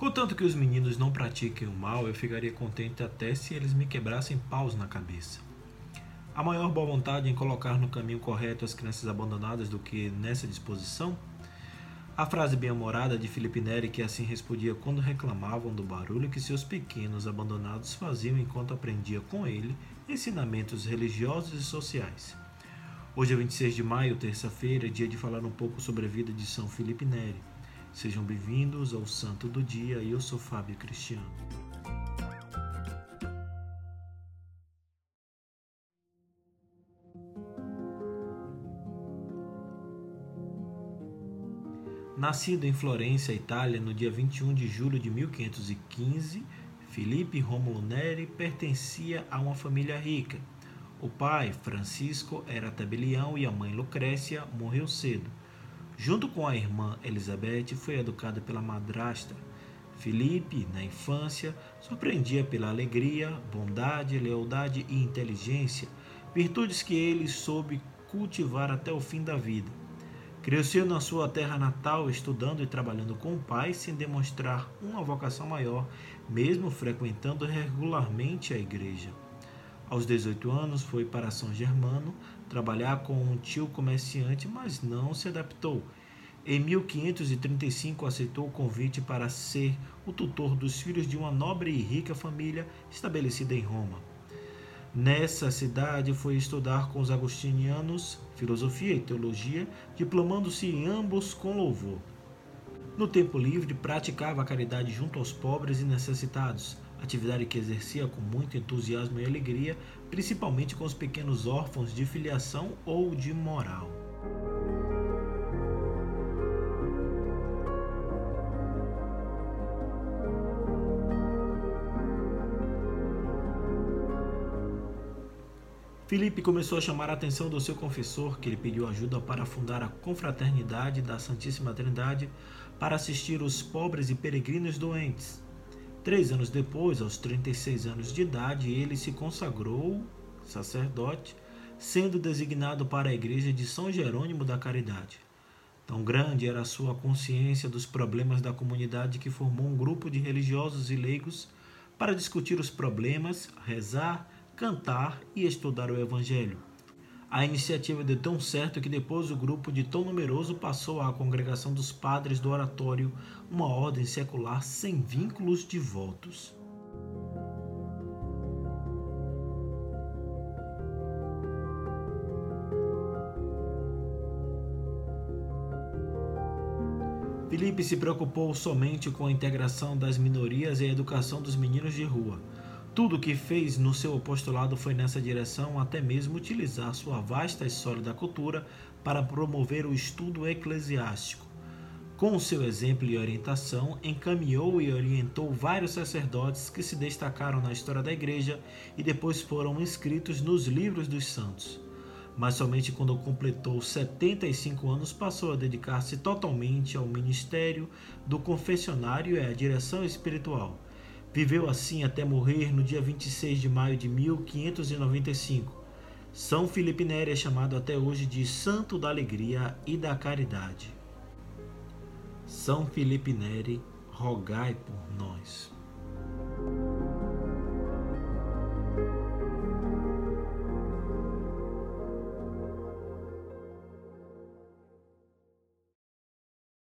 Contanto que os meninos não pratiquem o mal, eu ficaria contente até se eles me quebrassem paus na cabeça. A maior boa vontade em colocar no caminho correto as crianças abandonadas do que nessa disposição? A frase bem-humorada de Felipe Neri que assim respondia quando reclamavam do barulho que seus pequenos abandonados faziam enquanto aprendia com ele ensinamentos religiosos e sociais. Hoje é 26 de maio, terça-feira, dia de falar um pouco sobre a vida de São Felipe Neri. Sejam bem-vindos ao Santo do Dia eu sou Fábio Cristiano. Nascido em Florença, Itália, no dia 21 de julho de 1515, Felipe Rômulo Neri pertencia a uma família rica. O pai, Francisco, era tabelião e a mãe, Lucrécia, morreu cedo. Junto com a irmã Elizabeth, foi educado pela madrasta. Felipe, na infância, surpreendia pela alegria, bondade, lealdade e inteligência, virtudes que ele soube cultivar até o fim da vida. Cresceu na sua terra natal, estudando e trabalhando com o pai, sem demonstrar uma vocação maior, mesmo frequentando regularmente a igreja. Aos 18 anos, foi para São Germano trabalhar com um tio comerciante, mas não se adaptou. Em 1535, aceitou o convite para ser o tutor dos filhos de uma nobre e rica família estabelecida em Roma. Nessa cidade, foi estudar com os agostinianos filosofia e teologia, diplomando-se em ambos com louvor. No tempo livre, praticava a caridade junto aos pobres e necessitados, atividade que exercia com muito entusiasmo e alegria, principalmente com os pequenos órfãos de filiação ou de moral. Filipe começou a chamar a atenção do seu confessor, que lhe pediu ajuda para fundar a confraternidade da Santíssima Trindade para assistir os pobres e peregrinos doentes. Três anos depois, aos 36 anos de idade, ele se consagrou sacerdote, sendo designado para a igreja de São Jerônimo da Caridade. Tão grande era a sua consciência dos problemas da comunidade que formou um grupo de religiosos e leigos para discutir os problemas, rezar, cantar e estudar o Evangelho. A iniciativa deu tão certo que depois o grupo de tão numeroso passou à congregação dos padres do oratório, uma ordem secular sem vínculos de votos. Felipe se preocupou somente com a integração das minorias e a educação dos meninos de rua. Tudo o que fez no seu apostolado foi nessa direção, até mesmo utilizar sua vasta e sólida cultura para promover o estudo eclesiástico. Com seu exemplo e orientação, encaminhou e orientou vários sacerdotes que se destacaram na história da Igreja e depois foram inscritos nos livros dos santos. Mas somente quando completou 75 anos passou a dedicar-se totalmente ao ministério do confessionário e à direção espiritual Viveu assim até morrer no dia 26 de maio de 1595. São Felipe Neri é chamado até hoje de Santo da Alegria e da Caridade. São Felipe Neri, rogai por nós.